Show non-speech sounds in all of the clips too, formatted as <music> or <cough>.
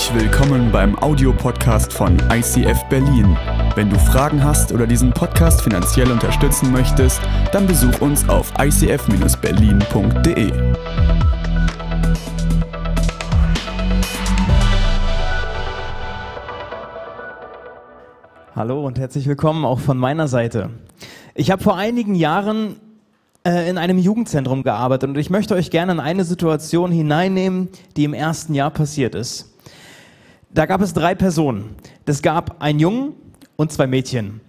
Herzlich willkommen beim Audiopodcast von ICF Berlin. Wenn du Fragen hast oder diesen Podcast finanziell unterstützen möchtest, dann besuch uns auf icf-berlin.de. Hallo und herzlich willkommen auch von meiner Seite. Ich habe vor einigen Jahren äh, in einem Jugendzentrum gearbeitet und ich möchte euch gerne in eine Situation hineinnehmen, die im ersten Jahr passiert ist. Da gab es drei Personen. Es gab einen Jungen und zwei Mädchen.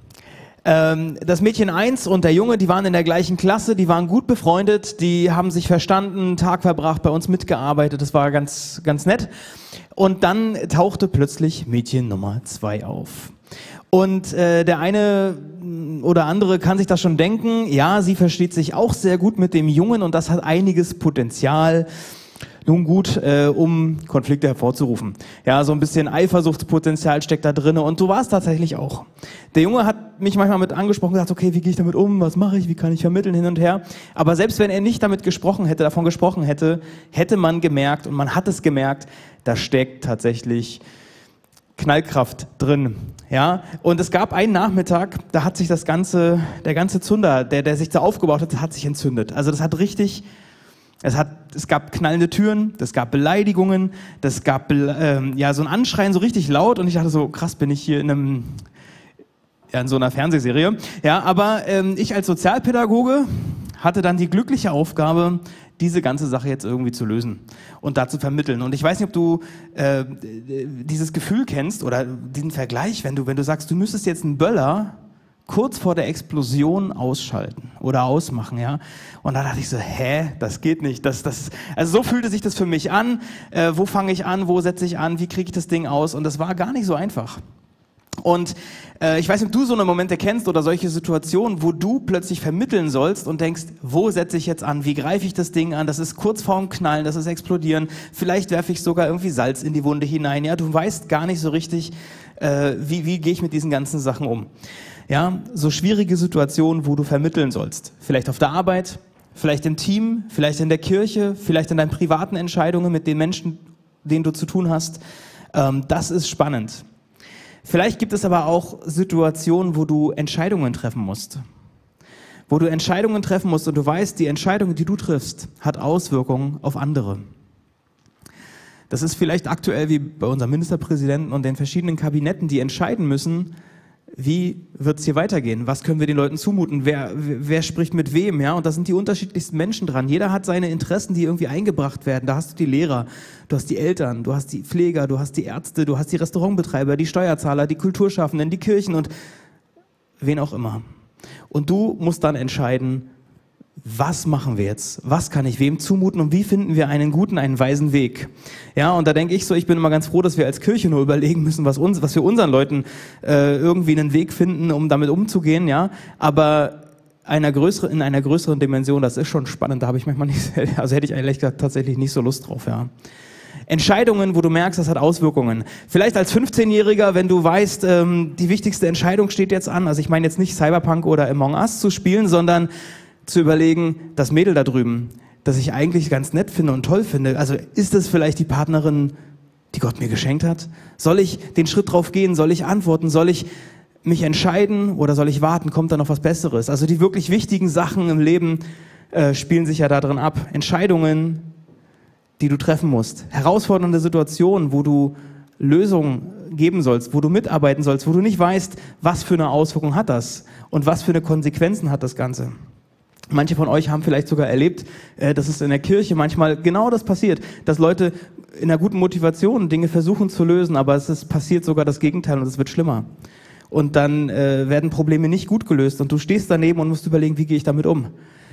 Ähm, das Mädchen eins und der Junge, die waren in der gleichen Klasse, die waren gut befreundet, die haben sich verstanden, Tag verbracht, bei uns mitgearbeitet, das war ganz, ganz nett. Und dann tauchte plötzlich Mädchen Nummer zwei auf. Und äh, der eine oder andere kann sich das schon denken, ja, sie versteht sich auch sehr gut mit dem Jungen und das hat einiges Potenzial nun gut, äh, um Konflikte hervorzurufen. Ja, so ein bisschen Eifersuchtspotenzial steckt da drinne und so war es tatsächlich auch. Der Junge hat mich manchmal mit angesprochen, gesagt, okay, wie gehe ich damit um, was mache ich, wie kann ich vermitteln hin und her. Aber selbst wenn er nicht damit gesprochen hätte, davon gesprochen hätte, hätte man gemerkt und man hat es gemerkt, da steckt tatsächlich Knallkraft drin. Ja, und es gab einen Nachmittag, da hat sich das ganze, der ganze Zunder, der, der sich da aufgebaut hat, hat sich entzündet. Also das hat richtig es, hat, es gab knallende Türen, es gab Beleidigungen, es gab ähm, ja, so ein Anschreien so richtig laut und ich dachte so, krass, bin ich hier in einem ja, in so einer Fernsehserie. Ja, aber ähm, ich als Sozialpädagoge hatte dann die glückliche Aufgabe, diese ganze Sache jetzt irgendwie zu lösen und da zu vermitteln. Und ich weiß nicht, ob du äh, dieses Gefühl kennst oder diesen Vergleich, wenn du, wenn du sagst, du müsstest jetzt einen Böller kurz vor der Explosion ausschalten oder ausmachen, ja. Und da dachte ich so, hä, das geht nicht. Das, das, also so fühlte sich das für mich an. Äh, wo fange ich an? Wo setze ich an? Wie kriege ich das Ding aus? Und das war gar nicht so einfach. Und äh, ich weiß nicht, ob du so eine Momente kennst oder solche Situationen, wo du plötzlich vermitteln sollst und denkst, wo setze ich jetzt an? Wie greife ich das Ding an? Das ist kurz vorm Knallen, das ist explodieren. Vielleicht werfe ich sogar irgendwie Salz in die Wunde hinein. Ja, du weißt gar nicht so richtig, äh, wie, wie gehe ich mit diesen ganzen Sachen um. Ja, so schwierige Situationen, wo du vermitteln sollst. Vielleicht auf der Arbeit, vielleicht im Team, vielleicht in der Kirche, vielleicht in deinen privaten Entscheidungen mit den Menschen, denen du zu tun hast. Ähm, das ist spannend. Vielleicht gibt es aber auch Situationen, wo du Entscheidungen treffen musst. Wo du Entscheidungen treffen musst und du weißt, die Entscheidung, die du triffst, hat Auswirkungen auf andere. Das ist vielleicht aktuell wie bei unserem Ministerpräsidenten und den verschiedenen Kabinetten, die entscheiden müssen, wie wird es hier weitergehen? Was können wir den Leuten zumuten? Wer, wer spricht mit wem? Ja, und da sind die unterschiedlichsten Menschen dran. Jeder hat seine Interessen, die irgendwie eingebracht werden. Da hast du die Lehrer, du hast die Eltern, du hast die Pfleger, du hast die Ärzte, du hast die Restaurantbetreiber, die Steuerzahler, die Kulturschaffenden, die Kirchen und wen auch immer. Und du musst dann entscheiden, was machen wir jetzt? Was kann ich wem zumuten und wie finden wir einen guten, einen weisen Weg? Ja, und da denke ich so, ich bin immer ganz froh, dass wir als Kirche nur überlegen müssen, was uns, was wir unseren Leuten äh, irgendwie einen Weg finden, um damit umzugehen, ja. Aber einer größeren, in einer größeren Dimension, das ist schon spannend, da habe ich manchmal nicht, <laughs> also hätte ich ehrlich gesagt tatsächlich nicht so Lust drauf, ja. Entscheidungen, wo du merkst, das hat Auswirkungen. Vielleicht als 15-Jähriger, wenn du weißt, ähm, die wichtigste Entscheidung steht jetzt an. Also ich meine jetzt nicht Cyberpunk oder Among Us zu spielen, sondern zu überlegen, das Mädel da drüben, das ich eigentlich ganz nett finde und toll finde, also ist das vielleicht die Partnerin, die Gott mir geschenkt hat? Soll ich den Schritt drauf gehen? Soll ich antworten? Soll ich mich entscheiden oder soll ich warten? Kommt da noch was Besseres? Also die wirklich wichtigen Sachen im Leben äh, spielen sich ja da drin ab. Entscheidungen, die du treffen musst. Herausfordernde Situationen, wo du Lösungen geben sollst, wo du mitarbeiten sollst, wo du nicht weißt, was für eine Auswirkung hat das und was für eine Konsequenzen hat das Ganze. Manche von euch haben vielleicht sogar erlebt, äh, dass es in der Kirche manchmal genau das passiert, dass Leute in einer guten Motivation Dinge versuchen zu lösen, aber es ist, passiert sogar das Gegenteil und es wird schlimmer. Und dann äh, werden Probleme nicht gut gelöst und du stehst daneben und musst überlegen, wie gehe ich damit um.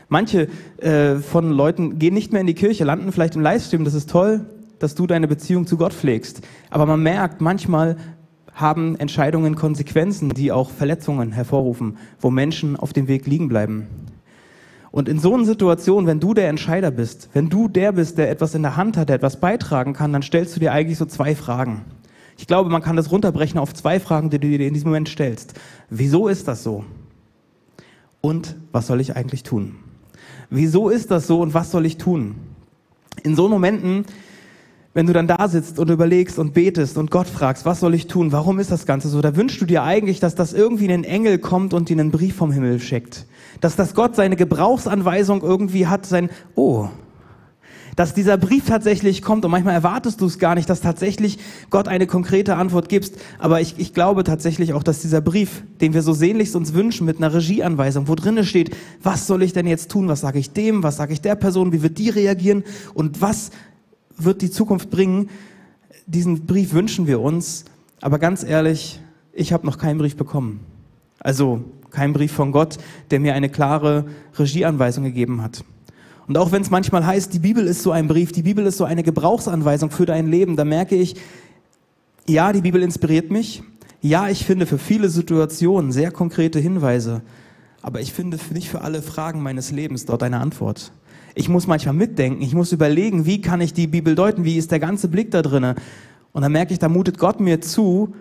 Manche äh, von Leuten gehen nicht mehr in die Kirche, landen vielleicht im Livestream, das ist toll, dass du deine Beziehung zu Gott pflegst. Aber man merkt, manchmal haben Entscheidungen Konsequenzen, die auch Verletzungen hervorrufen, wo Menschen auf dem Weg liegen bleiben. Und in so einer Situation, wenn du der Entscheider bist, wenn du der bist, der etwas in der Hand hat, der etwas beitragen kann, dann stellst du dir eigentlich so zwei Fragen. Ich glaube, man kann das runterbrechen auf zwei Fragen, die du dir in diesem Moment stellst. Wieso ist das so? Und was soll ich eigentlich tun? Wieso ist das so und was soll ich tun? In so Momenten wenn du dann da sitzt und überlegst und betest und Gott fragst, was soll ich tun? Warum ist das Ganze so? Da wünschst du dir eigentlich, dass das irgendwie ein Engel kommt und dir einen Brief vom Himmel schickt. Dass das Gott seine Gebrauchsanweisung irgendwie hat, sein, oh, dass dieser Brief tatsächlich kommt und manchmal erwartest du es gar nicht, dass tatsächlich Gott eine konkrete Antwort gibst. Aber ich, ich glaube tatsächlich auch, dass dieser Brief, den wir so sehnlichst uns wünschen, mit einer Regieanweisung, wo drinne steht, was soll ich denn jetzt tun? Was sage ich dem? Was sage ich der Person? Wie wird die reagieren? Und was wird die Zukunft bringen? Diesen Brief wünschen wir uns. Aber ganz ehrlich, ich habe noch keinen Brief bekommen. Also kein Brief von Gott, der mir eine klare Regieanweisung gegeben hat. Und auch wenn es manchmal heißt, die Bibel ist so ein Brief, die Bibel ist so eine Gebrauchsanweisung für dein Leben, da merke ich, ja, die Bibel inspiriert mich. Ja, ich finde für viele Situationen sehr konkrete Hinweise. Aber ich finde nicht für alle Fragen meines Lebens dort eine Antwort. Ich muss manchmal mitdenken, ich muss überlegen, wie kann ich die Bibel deuten, wie ist der ganze Blick da drinne. Und dann merke ich, da mutet Gott mir zu,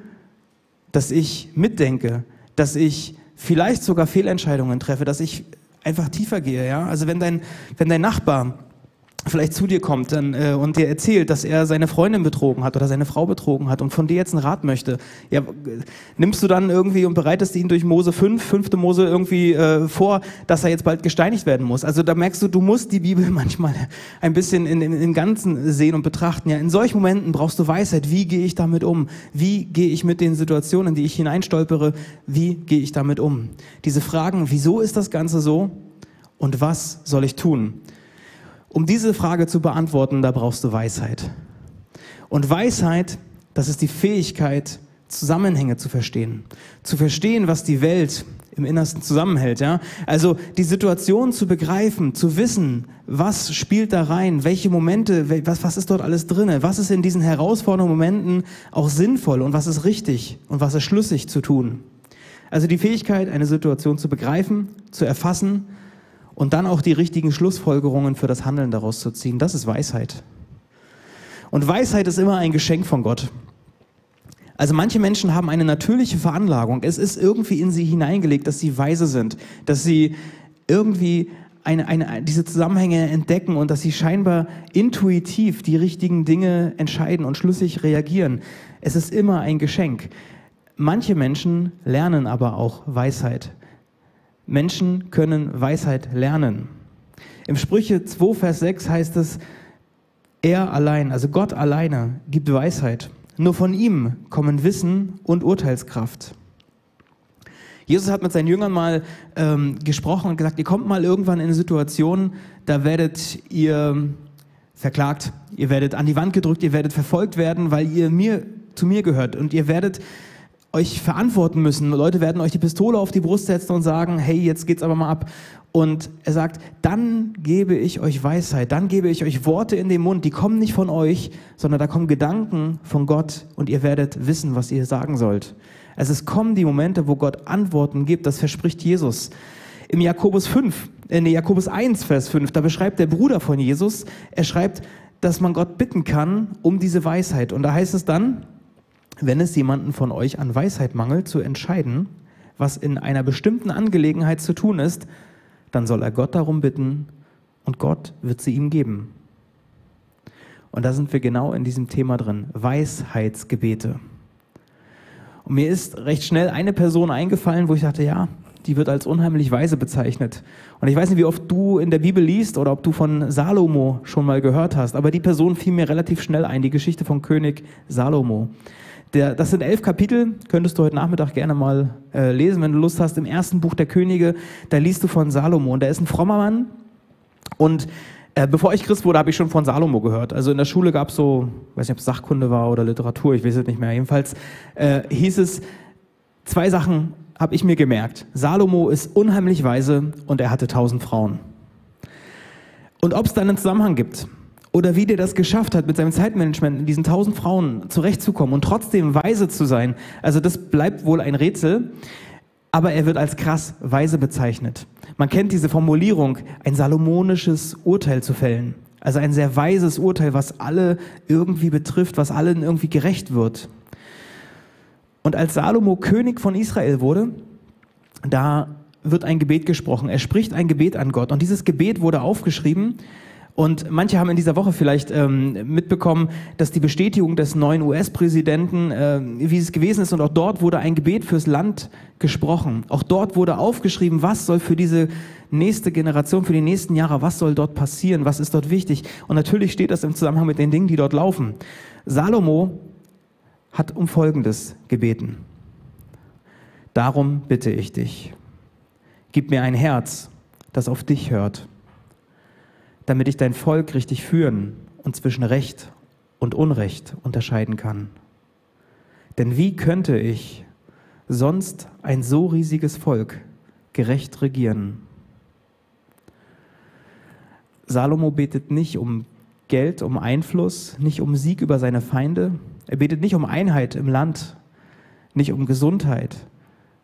dass ich mitdenke, dass ich vielleicht sogar Fehlentscheidungen treffe, dass ich einfach tiefer gehe. Ja? Also wenn dein, wenn dein Nachbar vielleicht zu dir kommt dann, äh, und dir erzählt, dass er seine Freundin betrogen hat oder seine Frau betrogen hat und von dir jetzt einen Rat möchte, ja, nimmst du dann irgendwie und bereitest ihn durch Mose 5, fünfte Mose irgendwie äh, vor, dass er jetzt bald gesteinigt werden muss. Also da merkst du, du musst die Bibel <laughs> manchmal ein bisschen in, in, im Ganzen sehen und betrachten. Ja, in solchen Momenten brauchst du Weisheit. Wie gehe ich damit um? Wie gehe ich mit den Situationen, in die ich hineinstolpere? Wie gehe ich damit um? Diese Fragen, wieso ist das Ganze so? Und was soll ich tun? Um diese Frage zu beantworten, da brauchst du Weisheit. Und Weisheit, das ist die Fähigkeit, Zusammenhänge zu verstehen. Zu verstehen, was die Welt im Innersten zusammenhält, ja? Also die Situation zu begreifen, zu wissen, was spielt da rein, welche Momente, was, was ist dort alles drinne, was ist in diesen herausfordernden Momenten auch sinnvoll und was ist richtig und was ist schlüssig zu tun. Also die Fähigkeit, eine Situation zu begreifen, zu erfassen und dann auch die richtigen Schlussfolgerungen für das Handeln daraus zu ziehen. Das ist Weisheit. Und Weisheit ist immer ein Geschenk von Gott. Also manche Menschen haben eine natürliche Veranlagung. Es ist irgendwie in sie hineingelegt, dass sie weise sind, dass sie irgendwie eine, eine, diese Zusammenhänge entdecken und dass sie scheinbar intuitiv die richtigen Dinge entscheiden und schlüssig reagieren. Es ist immer ein Geschenk. Manche Menschen lernen aber auch Weisheit. Menschen können Weisheit lernen. Im Sprüche 2, Vers 6 heißt es, er allein, also Gott alleine, gibt Weisheit. Nur von ihm kommen Wissen und Urteilskraft. Jesus hat mit seinen Jüngern mal ähm, gesprochen und gesagt, ihr kommt mal irgendwann in eine Situation, da werdet ihr verklagt, ihr werdet an die Wand gedrückt, ihr werdet verfolgt werden, weil ihr mir zu mir gehört und ihr werdet euch verantworten müssen. Leute werden euch die Pistole auf die Brust setzen und sagen, hey, jetzt geht's aber mal ab. Und er sagt, dann gebe ich euch Weisheit, dann gebe ich euch Worte in den Mund, die kommen nicht von euch, sondern da kommen Gedanken von Gott und ihr werdet wissen, was ihr sagen sollt. Also es kommen die Momente, wo Gott Antworten gibt, das verspricht Jesus. Im Jakobus 5, in Jakobus 1, Vers 5, da beschreibt der Bruder von Jesus, er schreibt, dass man Gott bitten kann um diese Weisheit. Und da heißt es dann, wenn es jemanden von euch an Weisheit mangelt, zu entscheiden, was in einer bestimmten Angelegenheit zu tun ist, dann soll er Gott darum bitten und Gott wird sie ihm geben. Und da sind wir genau in diesem Thema drin, Weisheitsgebete. Und mir ist recht schnell eine Person eingefallen, wo ich dachte, ja, die wird als unheimlich weise bezeichnet. Und ich weiß nicht, wie oft du in der Bibel liest oder ob du von Salomo schon mal gehört hast, aber die Person fiel mir relativ schnell ein, die Geschichte von König Salomo. Der, das sind elf Kapitel, könntest du heute Nachmittag gerne mal äh, lesen, wenn du Lust hast. Im ersten Buch der Könige, da liest du von Salomo. Und der ist ein frommer Mann. Und äh, bevor ich Christ wurde, habe ich schon von Salomo gehört. Also in der Schule gab es so, weiß nicht, ob es Sachkunde war oder Literatur, ich weiß es nicht mehr. Jedenfalls äh, hieß es, zwei Sachen habe ich mir gemerkt. Salomo ist unheimlich weise und er hatte tausend Frauen. Und ob es da einen Zusammenhang gibt, oder wie der das geschafft hat, mit seinem Zeitmanagement in diesen tausend Frauen zurechtzukommen und trotzdem weise zu sein. Also das bleibt wohl ein Rätsel, aber er wird als krass weise bezeichnet. Man kennt diese Formulierung, ein salomonisches Urteil zu fällen. Also ein sehr weises Urteil, was alle irgendwie betrifft, was allen irgendwie gerecht wird. Und als Salomo König von Israel wurde, da wird ein Gebet gesprochen. Er spricht ein Gebet an Gott. Und dieses Gebet wurde aufgeschrieben Und manche haben in dieser Woche vielleicht ähm, mitbekommen, dass die Bestätigung des neuen US-Präsidenten, äh, wie es gewesen ist, und auch dort wurde ein Gebet fürs Land gesprochen. Auch dort wurde aufgeschrieben, was soll für diese nächste Generation, für die nächsten Jahre, was soll dort passieren, was ist dort wichtig. Und natürlich steht das im Zusammenhang mit den Dingen, die dort laufen. Salomo hat um Folgendes gebeten. Darum bitte ich dich, gib mir ein Herz, das auf dich hört damit ich dein Volk richtig führen und zwischen Recht und Unrecht unterscheiden kann. Denn wie könnte ich sonst ein so riesiges Volk gerecht regieren? Salomo betet nicht um Geld, um Einfluss, nicht um Sieg über seine Feinde. Er betet nicht um Einheit im Land, nicht um Gesundheit,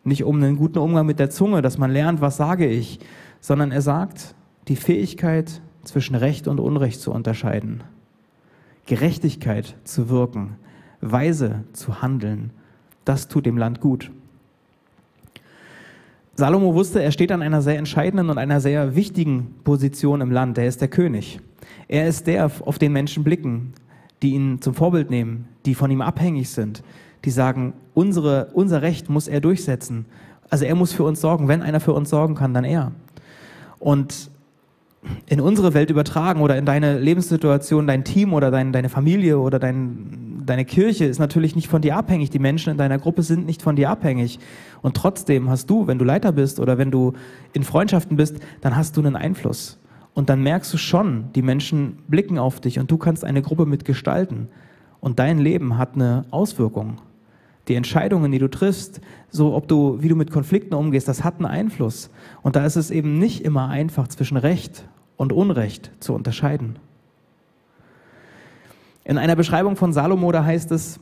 nicht um einen guten Umgang mit der Zunge, dass man lernt, was sage ich, sondern er sagt, die Fähigkeit, zwischen Recht und Unrecht zu unterscheiden, Gerechtigkeit zu wirken, weise zu handeln. Das tut dem Land gut. Salomo wusste, er steht an einer sehr entscheidenden und einer sehr wichtigen Position im Land. Er ist der König. Er ist der, auf den Menschen blicken, die ihn zum Vorbild nehmen, die von ihm abhängig sind, die sagen, unsere, unser Recht muss er durchsetzen. Also er muss für uns sorgen. Wenn einer für uns sorgen kann, dann er. Und in unsere Welt übertragen oder in deine Lebenssituation, dein Team oder dein, deine Familie oder dein, deine Kirche ist natürlich nicht von dir abhängig. Die Menschen in deiner Gruppe sind nicht von dir abhängig. Und trotzdem hast du, wenn du Leiter bist oder wenn du in Freundschaften bist, dann hast du einen Einfluss. Und dann merkst du schon, die Menschen blicken auf dich und du kannst eine Gruppe mitgestalten. Und dein Leben hat eine Auswirkung. Die Entscheidungen, die du triffst, so ob du, wie du mit Konflikten umgehst, das hat einen Einfluss. Und da ist es eben nicht immer einfach zwischen Recht und Unrecht zu unterscheiden. In einer Beschreibung von Salomo, da heißt es,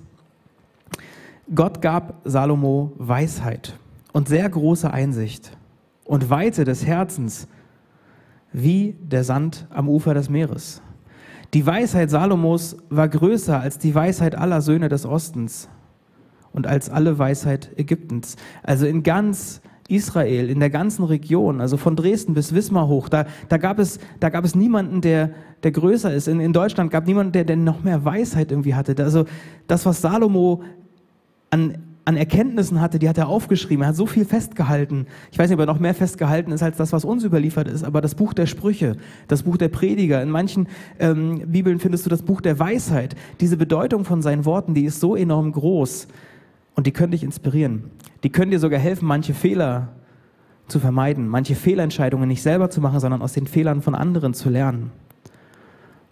Gott gab Salomo Weisheit und sehr große Einsicht und Weite des Herzens wie der Sand am Ufer des Meeres. Die Weisheit Salomos war größer als die Weisheit aller Söhne des Ostens und als alle Weisheit Ägyptens. Also in ganz Israel, in der ganzen Region, also von Dresden bis Wismar hoch, da, da, gab, es, da gab es niemanden, der, der größer ist. In, in Deutschland gab es niemanden, der, der noch mehr Weisheit irgendwie hatte. Also das, was Salomo an, an Erkenntnissen hatte, die hat er aufgeschrieben. Er hat so viel festgehalten. Ich weiß nicht, ob er noch mehr festgehalten ist als das, was uns überliefert ist, aber das Buch der Sprüche, das Buch der Prediger. In manchen ähm, Bibeln findest du das Buch der Weisheit. Diese Bedeutung von seinen Worten, die ist so enorm groß. Und die können dich inspirieren. Die können dir sogar helfen, manche Fehler zu vermeiden, manche Fehlentscheidungen nicht selber zu machen, sondern aus den Fehlern von anderen zu lernen.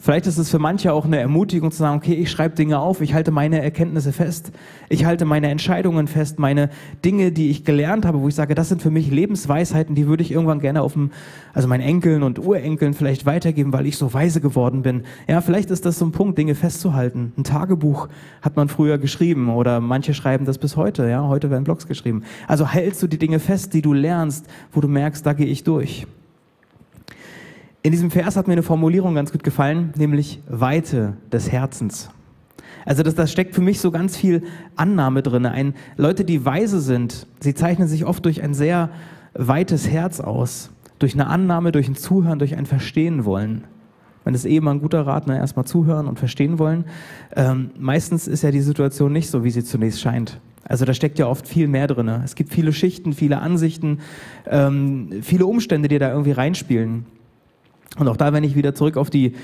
Vielleicht ist es für manche auch eine Ermutigung zu sagen, okay, ich schreibe Dinge auf, ich halte meine Erkenntnisse fest, ich halte meine Entscheidungen fest, meine Dinge, die ich gelernt habe, wo ich sage, das sind für mich Lebensweisheiten, die würde ich irgendwann gerne auf dem, also meinen Enkeln und Urenkeln vielleicht weitergeben, weil ich so weise geworden bin. Ja, vielleicht ist das so ein Punkt, Dinge festzuhalten. Ein Tagebuch hat man früher geschrieben oder manche schreiben das bis heute, ja, heute werden Blogs geschrieben. Also hältst du die Dinge fest, die du lernst, wo du merkst, da gehe ich durch. In diesem Vers hat mir eine Formulierung ganz gut gefallen, nämlich Weite des Herzens. Also das, das steckt für mich so ganz viel Annahme drin. Ein, Leute, die weise sind, sie zeichnen sich oft durch ein sehr weites Herz aus. Durch eine Annahme, durch ein Zuhören, durch ein Verstehen wollen. Wenn es eben ein guter Rat, ne, erstmal zuhören und verstehen wollen. Ähm, meistens ist ja die Situation nicht so, wie sie zunächst scheint. Also da steckt ja oft viel mehr drin. Es gibt viele Schichten, viele Ansichten, ähm, viele Umstände, die da irgendwie reinspielen. Und auch da, wenn ich wieder zurück auf die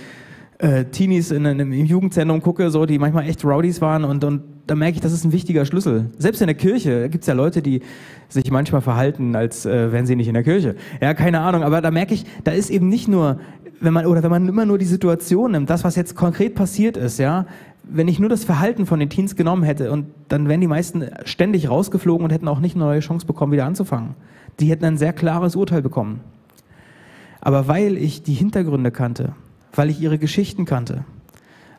äh, Teenies in, in, im Jugendzentrum gucke, so, die manchmal echt Rowdies waren und, und da merke ich, das ist ein wichtiger Schlüssel. Selbst in der Kirche gibt es ja Leute, die sich manchmal verhalten, als äh, wären sie nicht in der Kirche. Ja, keine Ahnung, aber da merke ich, da ist eben nicht nur, wenn man, oder wenn man immer nur die Situation nimmt, das, was jetzt konkret passiert ist, ja, wenn ich nur das Verhalten von den Teens genommen hätte und dann wären die meisten ständig rausgeflogen und hätten auch nicht eine neue Chance bekommen, wieder anzufangen. Die hätten ein sehr klares Urteil bekommen. Aber weil ich die Hintergründe kannte, weil ich ihre Geschichten kannte,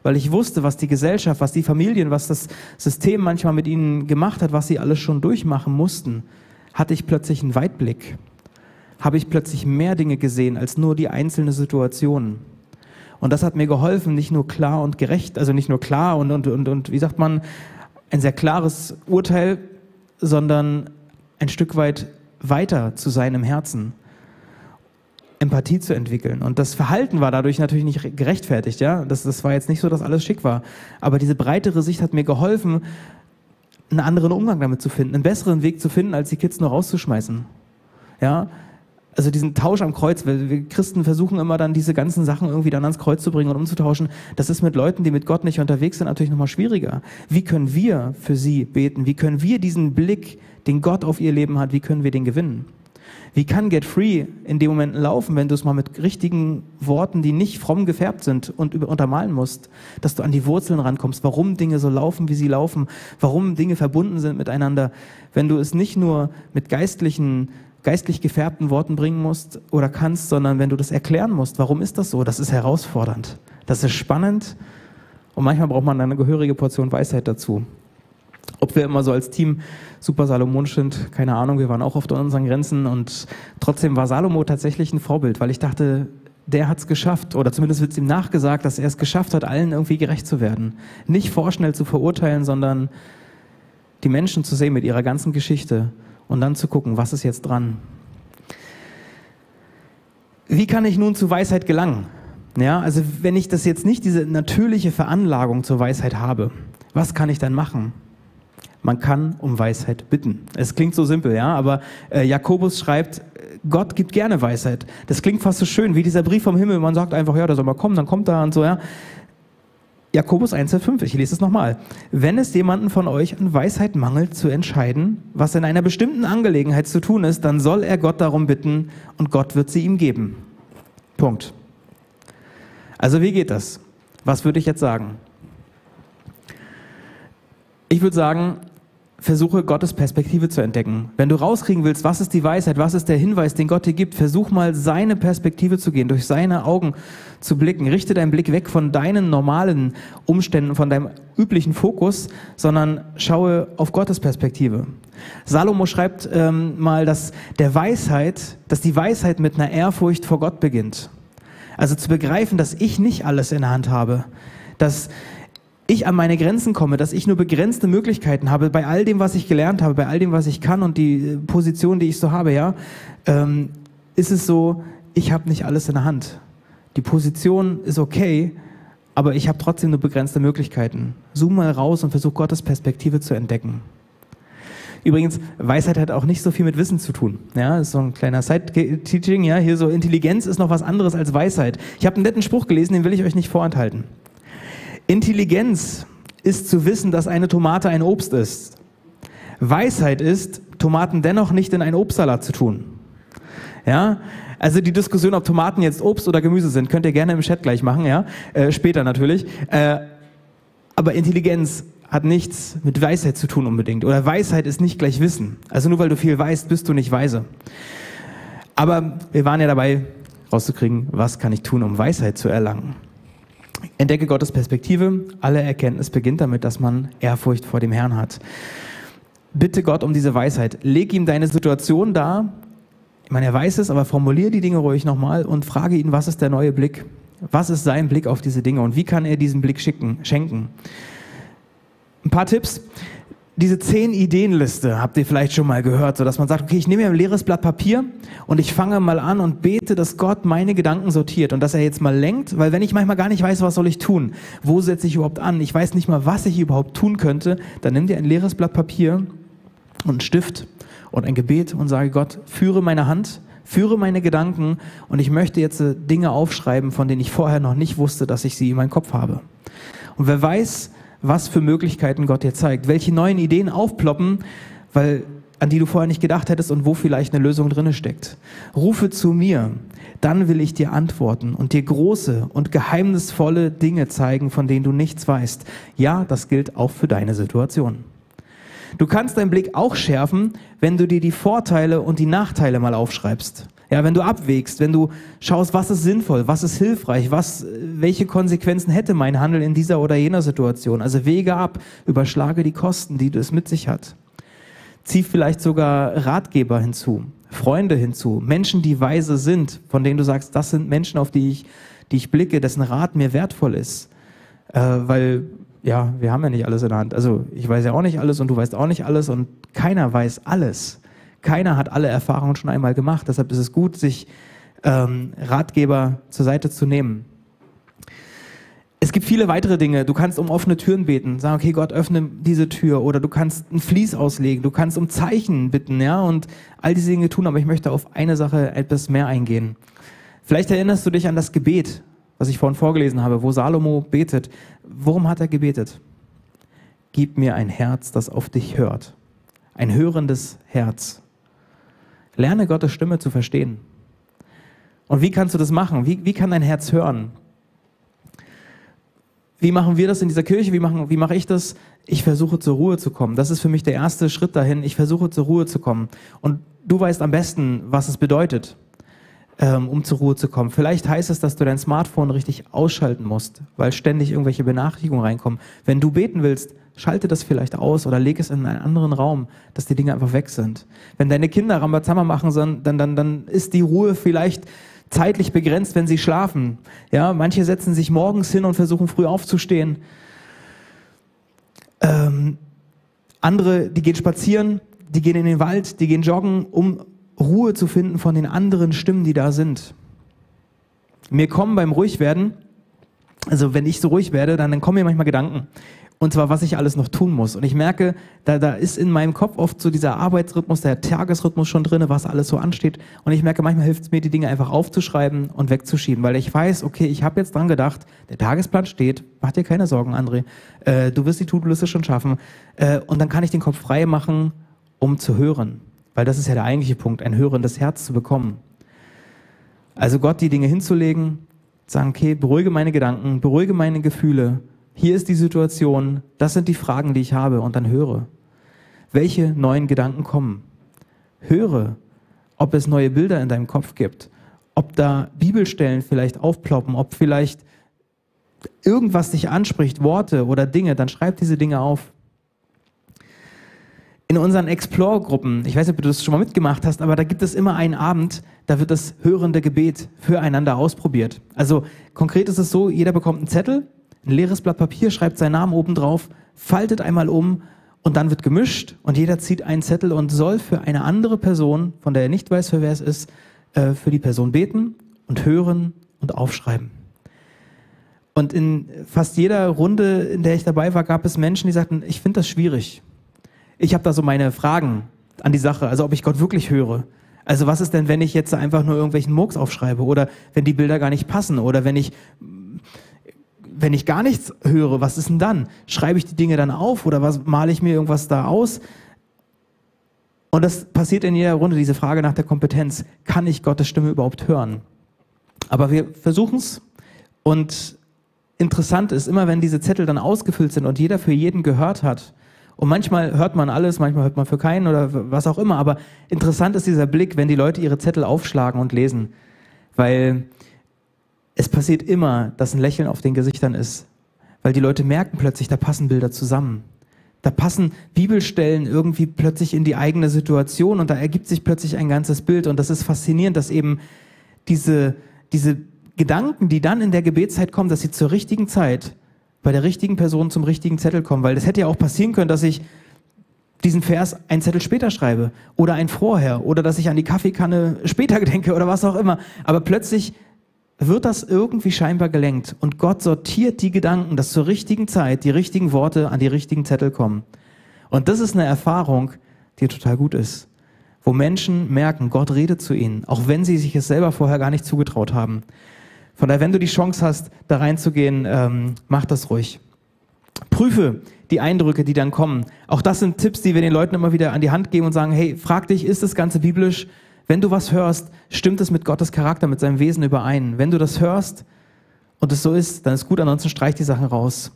weil ich wusste, was die Gesellschaft, was die Familien, was das System manchmal mit ihnen gemacht hat, was sie alles schon durchmachen mussten, hatte ich plötzlich einen Weitblick. Habe ich plötzlich mehr Dinge gesehen als nur die einzelne Situation. Und das hat mir geholfen, nicht nur klar und gerecht, also nicht nur klar und, und, und, und wie sagt man, ein sehr klares Urteil, sondern ein Stück weit weiter zu sein im Herzen Empathie zu entwickeln. Und das Verhalten war dadurch natürlich nicht gerechtfertigt, ja. Das, das war jetzt nicht so, dass alles schick war. Aber diese breitere Sicht hat mir geholfen, einen anderen Umgang damit zu finden, einen besseren Weg zu finden, als die Kids nur rauszuschmeißen. Ja, also diesen Tausch am Kreuz, weil wir Christen versuchen immer dann diese ganzen Sachen irgendwie dann ans Kreuz zu bringen und umzutauschen. Das ist mit Leuten, die mit Gott nicht unterwegs sind, natürlich nochmal schwieriger. Wie können wir für sie beten? Wie können wir diesen Blick, den Gott auf ihr Leben hat, wie können wir den gewinnen? Wie kann Get Free in dem Moment laufen, wenn du es mal mit richtigen Worten, die nicht fromm gefärbt sind und untermalen musst, dass du an die Wurzeln rankommst, warum Dinge so laufen, wie sie laufen, warum Dinge verbunden sind miteinander, wenn du es nicht nur mit geistlichen geistlich gefärbten Worten bringen musst oder kannst, sondern wenn du das erklären musst, warum ist das so? Das ist herausfordernd. Das ist spannend und manchmal braucht man eine gehörige Portion Weisheit dazu. Ob wir immer so als Team super salomonisch sind, keine Ahnung, wir waren auch oft an unseren Grenzen und trotzdem war Salomo tatsächlich ein Vorbild, weil ich dachte, der hat es geschafft, oder zumindest wird es ihm nachgesagt, dass er es geschafft hat, allen irgendwie gerecht zu werden. Nicht vorschnell zu verurteilen, sondern die Menschen zu sehen mit ihrer ganzen Geschichte und dann zu gucken, was ist jetzt dran. Wie kann ich nun zu Weisheit gelangen? Ja, also wenn ich das jetzt nicht diese natürliche Veranlagung zur Weisheit habe, was kann ich dann machen? Man kann um Weisheit bitten. Es klingt so simpel, ja, aber äh, Jakobus schreibt, Gott gibt gerne Weisheit. Das klingt fast so schön wie dieser Brief vom Himmel. Man sagt einfach, ja, der soll mal kommen, dann kommt er und so, ja. Jakobus 1, Vers 5, ich lese es nochmal. Wenn es jemanden von euch an Weisheit mangelt, zu entscheiden, was in einer bestimmten Angelegenheit zu tun ist, dann soll er Gott darum bitten und Gott wird sie ihm geben. Punkt. Also wie geht das? Was würde ich jetzt sagen? Ich würde sagen, versuche Gottes Perspektive zu entdecken. Wenn du rauskriegen willst, was ist die Weisheit, was ist der Hinweis, den Gott dir gibt, versuch mal seine Perspektive zu gehen, durch seine Augen zu blicken. Richte deinen Blick weg von deinen normalen Umständen, von deinem üblichen Fokus, sondern schaue auf Gottes Perspektive. Salomo schreibt ähm, mal, dass der Weisheit, dass die Weisheit mit einer Ehrfurcht vor Gott beginnt. Also zu begreifen, dass ich nicht alles in der Hand habe, dass ich an meine Grenzen komme, dass ich nur begrenzte Möglichkeiten habe bei all dem, was ich gelernt habe, bei all dem, was ich kann und die äh, Position, die ich so habe, ja, ähm, ist es so, ich habe nicht alles in der Hand. Die Position ist okay, aber ich habe trotzdem nur begrenzte Möglichkeiten. Zoom mal raus und versuch Gottes Perspektive zu entdecken. Übrigens, Weisheit hat auch nicht so viel mit Wissen zu tun. Ja, ist so ein kleiner Side-Teaching. Ja, hier so Intelligenz ist noch was anderes als Weisheit. Ich habe einen netten Spruch gelesen, den will ich euch nicht vorenthalten. Intelligenz ist zu wissen, dass eine Tomate ein Obst ist. Weisheit ist, Tomaten dennoch nicht in einen Obstsalat zu tun. Ja, also die Diskussion, ob Tomaten jetzt Obst oder Gemüse sind, könnt ihr gerne im Chat gleich machen, ja, äh, später natürlich. Äh, aber Intelligenz hat nichts mit Weisheit zu tun unbedingt. Oder Weisheit ist nicht gleich Wissen. Also nur weil du viel weißt, bist du nicht weise. Aber wir waren ja dabei, rauszukriegen, was kann ich tun, um Weisheit zu erlangen. Entdecke Gottes Perspektive. Alle Erkenntnis beginnt damit, dass man Ehrfurcht vor dem Herrn hat. Bitte Gott um diese Weisheit. Leg ihm deine Situation dar. Ich meine, er weiß es, aber formulier die Dinge ruhig nochmal und frage ihn, was ist der neue Blick? Was ist sein Blick auf diese Dinge und wie kann er diesen Blick schicken, schenken? Ein paar Tipps diese zehn Ideenliste habt ihr vielleicht schon mal gehört, so dass man sagt, okay, ich nehme mir ein leeres Blatt Papier und ich fange mal an und bete, dass Gott meine Gedanken sortiert und dass er jetzt mal lenkt, weil wenn ich manchmal gar nicht weiß, was soll ich tun, wo setze ich überhaupt an, ich weiß nicht mal, was ich überhaupt tun könnte, dann nimm dir ein leeres Blatt Papier und einen Stift und ein Gebet und sage Gott, führe meine Hand, führe meine Gedanken und ich möchte jetzt äh, Dinge aufschreiben, von denen ich vorher noch nicht wusste, dass ich sie in meinem Kopf habe. Und wer weiß, was für Möglichkeiten Gott dir zeigt, welche neuen Ideen aufploppen, weil an die du vorher nicht gedacht hättest und wo vielleicht eine Lösung drinne steckt. Rufe zu mir, dann will ich dir antworten und dir große und geheimnisvolle Dinge zeigen, von denen du nichts weißt. Ja, das gilt auch für deine Situation. Du kannst deinen Blick auch schärfen, wenn du dir die Vorteile und die Nachteile mal aufschreibst. Ja, wenn du abwägst, wenn du schaust, was ist sinnvoll, was ist hilfreich, was, welche Konsequenzen hätte mein Handel in dieser oder jener Situation. Also wege ab, überschlage die Kosten, die es mit sich hat. Zieh vielleicht sogar Ratgeber hinzu, Freunde hinzu, Menschen, die weise sind, von denen du sagst, das sind Menschen, auf die ich, die ich blicke, dessen Rat mir wertvoll ist. Äh, weil, ja, wir haben ja nicht alles in der Hand. Also ich weiß ja auch nicht alles und du weißt auch nicht alles und keiner weiß alles. Keiner hat alle Erfahrungen schon einmal gemacht. Deshalb ist es gut, sich ähm, Ratgeber zur Seite zu nehmen. Es gibt viele weitere Dinge. Du kannst um offene Türen beten, sagen, okay, Gott, öffne diese Tür. Oder du kannst ein Vlies auslegen, du kannst um Zeichen bitten, ja, und all diese Dinge tun. Aber ich möchte auf eine Sache etwas mehr eingehen. Vielleicht erinnerst du dich an das Gebet, was ich vorhin vorgelesen habe, wo Salomo betet. Worum hat er gebetet? Gib mir ein Herz, das auf dich hört. Ein hörendes Herz. Lerne Gottes Stimme zu verstehen. Und wie kannst du das machen? Wie, wie kann dein Herz hören? Wie machen wir das in dieser Kirche? Wie, machen, wie mache ich das? Ich versuche zur Ruhe zu kommen. Das ist für mich der erste Schritt dahin. Ich versuche zur Ruhe zu kommen. Und du weißt am besten, was es bedeutet, ähm, um zur Ruhe zu kommen. Vielleicht heißt es, dass du dein Smartphone richtig ausschalten musst, weil ständig irgendwelche Benachrichtigungen reinkommen. Wenn du beten willst, schalte das vielleicht aus oder leg es in einen anderen Raum, dass die Dinge einfach weg sind. Wenn deine Kinder Rambazamba machen, dann, dann, dann ist die Ruhe vielleicht zeitlich begrenzt, wenn sie schlafen. Ja, manche setzen sich morgens hin und versuchen früh aufzustehen. Ähm, andere, die gehen spazieren, die gehen in den Wald, die gehen joggen, um Ruhe zu finden von den anderen Stimmen, die da sind. Mir kommen beim Ruhigwerden, also wenn ich so ruhig werde, dann, dann kommen mir manchmal Gedanken. Und zwar, was ich alles noch tun muss. Und ich merke, da, da ist in meinem Kopf oft so dieser Arbeitsrhythmus, der Tagesrhythmus schon drin, was alles so ansteht. Und ich merke, manchmal hilft es mir, die Dinge einfach aufzuschreiben und wegzuschieben, weil ich weiß, okay, ich habe jetzt dran gedacht, der Tagesplan steht, mach dir keine Sorgen, André, äh, du wirst die To-Do-Liste schon schaffen. Äh, und dann kann ich den Kopf frei machen, um zu hören. Weil das ist ja der eigentliche Punkt, ein hörendes Herz zu bekommen. Also Gott die Dinge hinzulegen, sagen, okay, beruhige meine Gedanken, beruhige meine Gefühle, hier ist die Situation, das sind die Fragen, die ich habe und dann höre. Welche neuen Gedanken kommen? Höre, ob es neue Bilder in deinem Kopf gibt, ob da Bibelstellen vielleicht aufploppen, ob vielleicht irgendwas dich anspricht, Worte oder Dinge, dann schreib diese Dinge auf. In unseren Explore-Gruppen, ich weiß nicht, ob du das schon mal mitgemacht hast, aber da gibt es immer einen Abend, da wird das hörende Gebet füreinander ausprobiert. Also konkret ist es so, jeder bekommt einen Zettel ein leeres Blatt Papier, schreibt seinen Namen oben drauf, faltet einmal um und dann wird gemischt und jeder zieht einen Zettel und soll für eine andere Person, von der er nicht weiß, für wer es ist, äh, für die Person beten und hören und aufschreiben. Und in fast jeder Runde, in der ich dabei war, gab es Menschen, die sagten, ich finde das schwierig. Ich habe da so meine Fragen an die Sache, also ob ich Gott wirklich höre. Also was ist denn, wenn ich jetzt einfach nur irgendwelchen Murks aufschreibe oder wenn die Bilder gar nicht passen oder wenn ich wenn ich gar nichts höre, was ist denn dann? Schreibe ich die Dinge dann auf oder was male ich mir irgendwas da aus? Und das passiert in jeder Runde, diese Frage nach der Kompetenz. Kann ich Gottes Stimme überhaupt hören? Aber wir versuchen es. Und interessant ist immer, wenn diese Zettel dann ausgefüllt sind und jeder für jeden gehört hat. Und manchmal hört man alles, manchmal hört man für keinen oder was auch immer. Aber interessant ist dieser Blick, wenn die Leute ihre Zettel aufschlagen und lesen. Weil es passiert immer, dass ein Lächeln auf den Gesichtern ist, weil die Leute merken plötzlich, da passen Bilder zusammen. Da passen Bibelstellen irgendwie plötzlich in die eigene Situation und da ergibt sich plötzlich ein ganzes Bild. Und das ist faszinierend, dass eben diese, diese Gedanken, die dann in der Gebetszeit kommen, dass sie zur richtigen Zeit bei der richtigen Person zum richtigen Zettel kommen. Weil das hätte ja auch passieren können, dass ich diesen Vers einen Zettel später schreibe oder ein vorher oder dass ich an die Kaffeekanne später <laughs> denke oder was auch immer. Aber plötzlich wird das irgendwie scheinbar gelenkt und Gott sortiert die Gedanken, dass zur richtigen Zeit die richtigen Worte an die richtigen Zettel kommen. Und das ist eine Erfahrung, die total gut ist, wo Menschen merken, Gott redet zu ihnen, auch wenn sie sich es selber vorher gar nicht zugetraut haben. Von daher, wenn du die Chance hast, da reinzugehen, ähm, mach das ruhig. Prüfe die Eindrücke, die dann kommen. Auch das sind Tipps, die wir den Leuten immer wieder an die Hand geben und sagen, hey, frag dich, ist das Ganze biblisch? Wenn du was hörst, stimmt es mit Gottes Charakter, mit seinem Wesen überein. Wenn du das hörst und es so ist, dann ist gut, ansonsten streich die Sachen raus.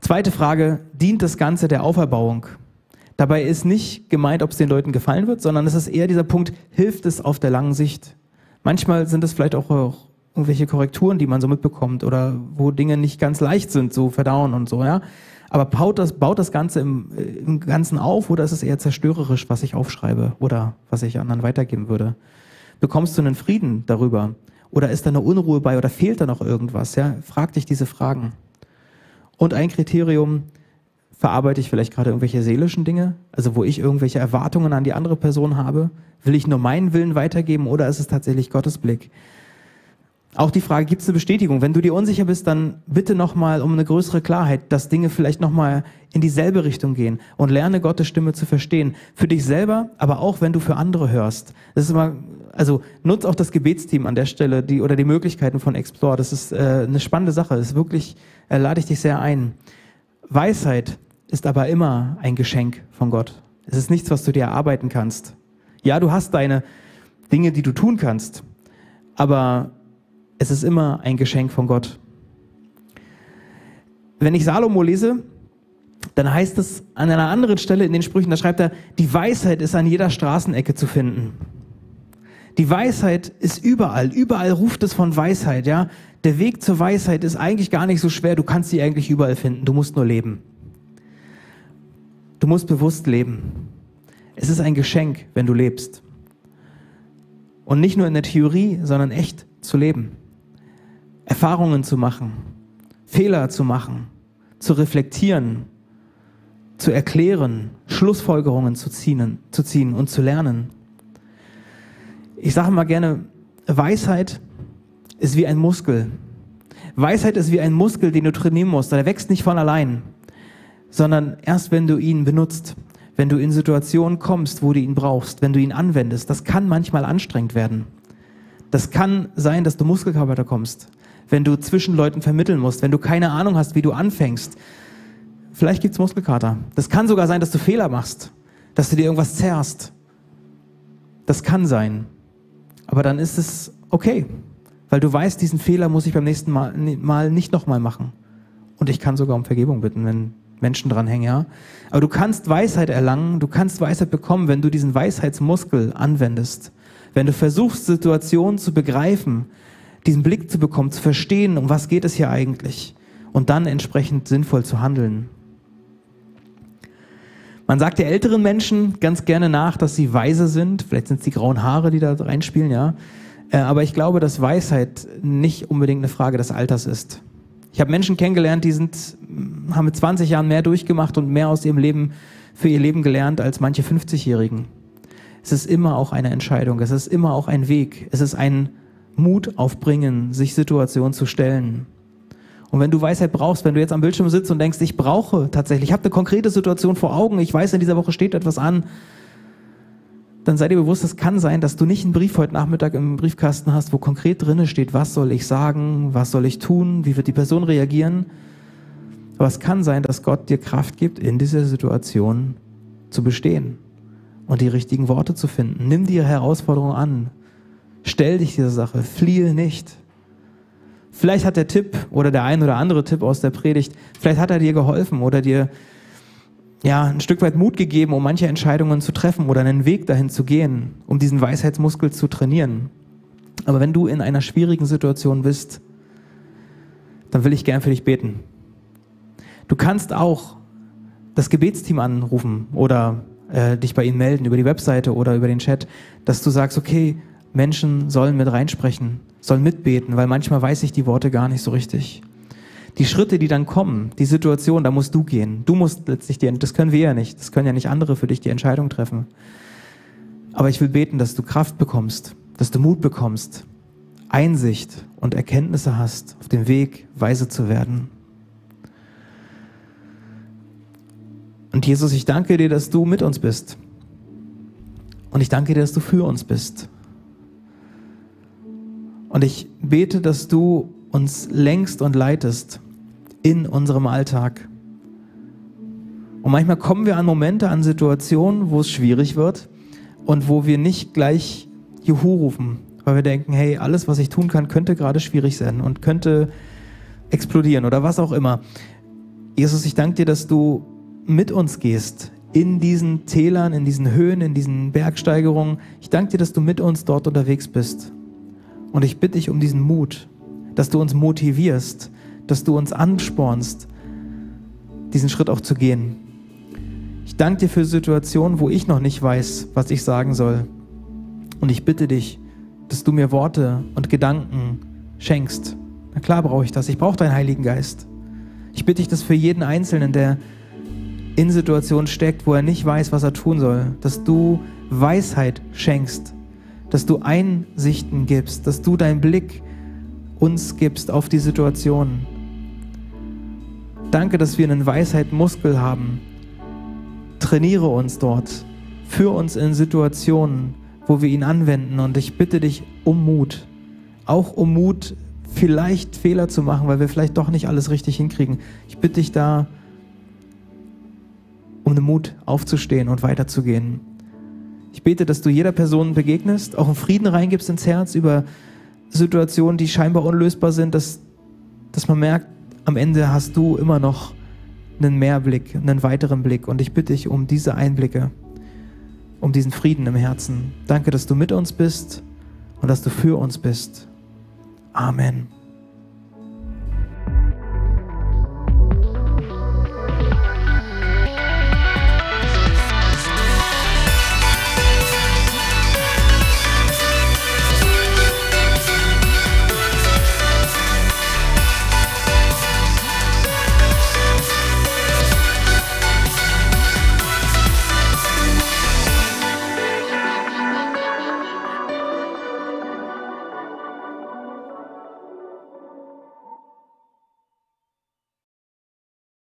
Zweite Frage, dient das Ganze der Auferbauung? Dabei ist nicht gemeint, ob es den Leuten gefallen wird, sondern es ist eher dieser Punkt, hilft es auf der langen Sicht? Manchmal sind es vielleicht auch irgendwelche Korrekturen, die man so mitbekommt oder wo Dinge nicht ganz leicht sind, so verdauen und so, ja. Aber baut das, baut das Ganze im, äh, im Ganzen auf oder ist es eher zerstörerisch, was ich aufschreibe oder was ich anderen weitergeben würde? Bekommst du einen Frieden darüber? Oder ist da eine Unruhe bei oder fehlt da noch irgendwas? Ja? Frag dich diese Fragen. Und ein Kriterium, Verarbeite ich vielleicht gerade irgendwelche seelischen Dinge? Also wo ich irgendwelche Erwartungen an die andere Person habe? Will ich nur meinen Willen weitergeben oder ist es tatsächlich Gottes Blick? Auch die Frage, gibt es eine Bestätigung? Wenn du dir unsicher bist, dann bitte nochmal um eine größere Klarheit, dass Dinge vielleicht nochmal in dieselbe Richtung gehen und lerne Gottes Stimme zu verstehen. Für dich selber, aber auch wenn du für andere hörst. Das ist immer, also nutz auch das Gebetsteam an der Stelle, die, oder die Möglichkeiten von Explore. Das ist äh, eine spannende Sache. Das ist wirklich, äh, lade ich dich sehr ein. Weisheit ist aber immer ein Geschenk von Gott. Es ist nichts, was du dir erarbeiten kannst. Ja, du hast deine Dinge, die du tun kannst, aber es ist immer ein Geschenk von Gott. Wenn ich Salomo lese, dann heißt es an einer anderen Stelle in den Sprüchen, da schreibt er, die Weisheit ist an jeder Straßenecke zu finden. Die Weisheit ist überall, überall ruft es von Weisheit, ja. Der Weg zur Weisheit ist eigentlich gar nicht so schwer, du kannst sie eigentlich überall finden, du musst nur leben. Du musst bewusst leben. Es ist ein Geschenk, wenn du lebst. Und nicht nur in der Theorie, sondern echt zu leben. Erfahrungen zu machen, Fehler zu machen, zu reflektieren, zu erklären, Schlussfolgerungen zu ziehen, zu ziehen und zu lernen. Ich sage mal gerne, Weisheit ist wie ein Muskel. Weisheit ist wie ein Muskel, den du trainieren musst. Der wächst nicht von allein sondern erst wenn du ihn benutzt, wenn du in Situationen kommst, wo du ihn brauchst, wenn du ihn anwendest. Das kann manchmal anstrengend werden. Das kann sein, dass du Muskelkater bekommst, wenn du zwischen Leuten vermitteln musst, wenn du keine Ahnung hast, wie du anfängst. Vielleicht gibt's Muskelkater. Das kann sogar sein, dass du Fehler machst, dass du dir irgendwas zerrst. Das kann sein. Aber dann ist es okay, weil du weißt, diesen Fehler muss ich beim nächsten Mal, mal nicht nochmal machen. Und ich kann sogar um Vergebung bitten, wenn Menschen dranhängen, ja. Aber du kannst Weisheit erlangen, du kannst Weisheit bekommen, wenn du diesen Weisheitsmuskel anwendest. Wenn du versuchst, Situationen zu begreifen, diesen Blick zu bekommen, zu verstehen, um was geht es hier eigentlich und dann entsprechend sinnvoll zu handeln. Man sagt der älteren Menschen ganz gerne nach, dass sie weise sind. Vielleicht sind es die grauen Haare, die da reinspielen, ja. Äh, aber ich glaube, dass Weisheit nicht unbedingt eine Frage des Alters ist. Ich habe Menschen kennengelernt, die sind, haben mit 20 Jahren mehr durchgemacht und mehr aus ihrem Leben für ihr Leben gelernt als manche 50-Jährigen. Es ist immer auch eine Entscheidung, es ist immer auch ein Weg, es ist ein Mut aufbringen, sich Situationen zu stellen. Und wenn du Weisheit brauchst, wenn du jetzt am Bildschirm sitzt und denkst, ich brauche tatsächlich, ich habe eine konkrete Situation vor Augen, ich weiß, in dieser Woche steht etwas an, dann sei dir bewusst, es kann sein, dass du nicht einen Brief heute Nachmittag im Briefkasten hast, wo konkret drinne steht, was soll ich sagen, was soll ich tun, wie wird die Person reagieren. Aber es kann sein, dass Gott dir Kraft gibt, in dieser Situation zu bestehen und die richtigen Worte zu finden. Nimm die Herausforderung an. Stell dich dieser Sache. Fliehe nicht. Vielleicht hat der Tipp oder der ein oder andere Tipp aus der Predigt, vielleicht hat er dir geholfen oder dir ja, ein Stück weit Mut gegeben, um manche Entscheidungen zu treffen oder einen Weg dahin zu gehen, um diesen Weisheitsmuskel zu trainieren. Aber wenn du in einer schwierigen Situation bist, dann will ich gern für dich beten. Du kannst auch das Gebetsteam anrufen oder äh, dich bei ihnen melden über die Webseite oder über den Chat, dass du sagst, okay, Menschen sollen mit reinsprechen, sollen mitbeten, weil manchmal weiß ich die Worte gar nicht so richtig die Schritte, die dann kommen, die Situation, da musst du gehen. Du musst letztlich die, das können wir ja nicht, das können ja nicht andere für dich die Entscheidung treffen. Aber ich will beten, dass du Kraft bekommst, dass du Mut bekommst, Einsicht und Erkenntnisse hast, auf dem Weg weise zu werden. Und Jesus, ich danke dir, dass du mit uns bist. Und ich danke dir, dass du für uns bist. Und ich bete, dass du uns lenkst und leitest in unserem Alltag. Und manchmal kommen wir an Momente, an Situationen, wo es schwierig wird und wo wir nicht gleich Juhu rufen, weil wir denken, hey, alles, was ich tun kann, könnte gerade schwierig sein und könnte explodieren oder was auch immer. Jesus, ich danke dir, dass du mit uns gehst in diesen Tälern, in diesen Höhen, in diesen Bergsteigerungen. Ich danke dir, dass du mit uns dort unterwegs bist. Und ich bitte dich um diesen Mut, dass du uns motivierst, dass du uns anspornst, diesen Schritt auch zu gehen. Ich danke dir für Situationen, wo ich noch nicht weiß, was ich sagen soll. Und ich bitte dich, dass du mir Worte und Gedanken schenkst. Na klar brauche ich das. Ich brauche deinen Heiligen Geist. Ich bitte dich das für jeden Einzelnen, der in Situationen steckt, wo er nicht weiß, was er tun soll. Dass du Weisheit schenkst, dass du Einsichten gibst, dass du deinen Blick uns gibst auf die Situation. Danke, dass wir einen Weisheitmuskel haben. Trainiere uns dort. Führ uns in Situationen, wo wir ihn anwenden. Und ich bitte dich um Mut. Auch um Mut, vielleicht Fehler zu machen, weil wir vielleicht doch nicht alles richtig hinkriegen. Ich bitte dich da, den Mut aufzustehen und weiterzugehen. Ich bete, dass du jeder Person begegnest, auch einen Frieden reingibst ins Herz über Situationen, die scheinbar unlösbar sind, dass, dass man merkt, am Ende hast du immer noch einen Mehrblick, einen weiteren Blick. Und ich bitte dich um diese Einblicke, um diesen Frieden im Herzen. Danke, dass du mit uns bist und dass du für uns bist. Amen.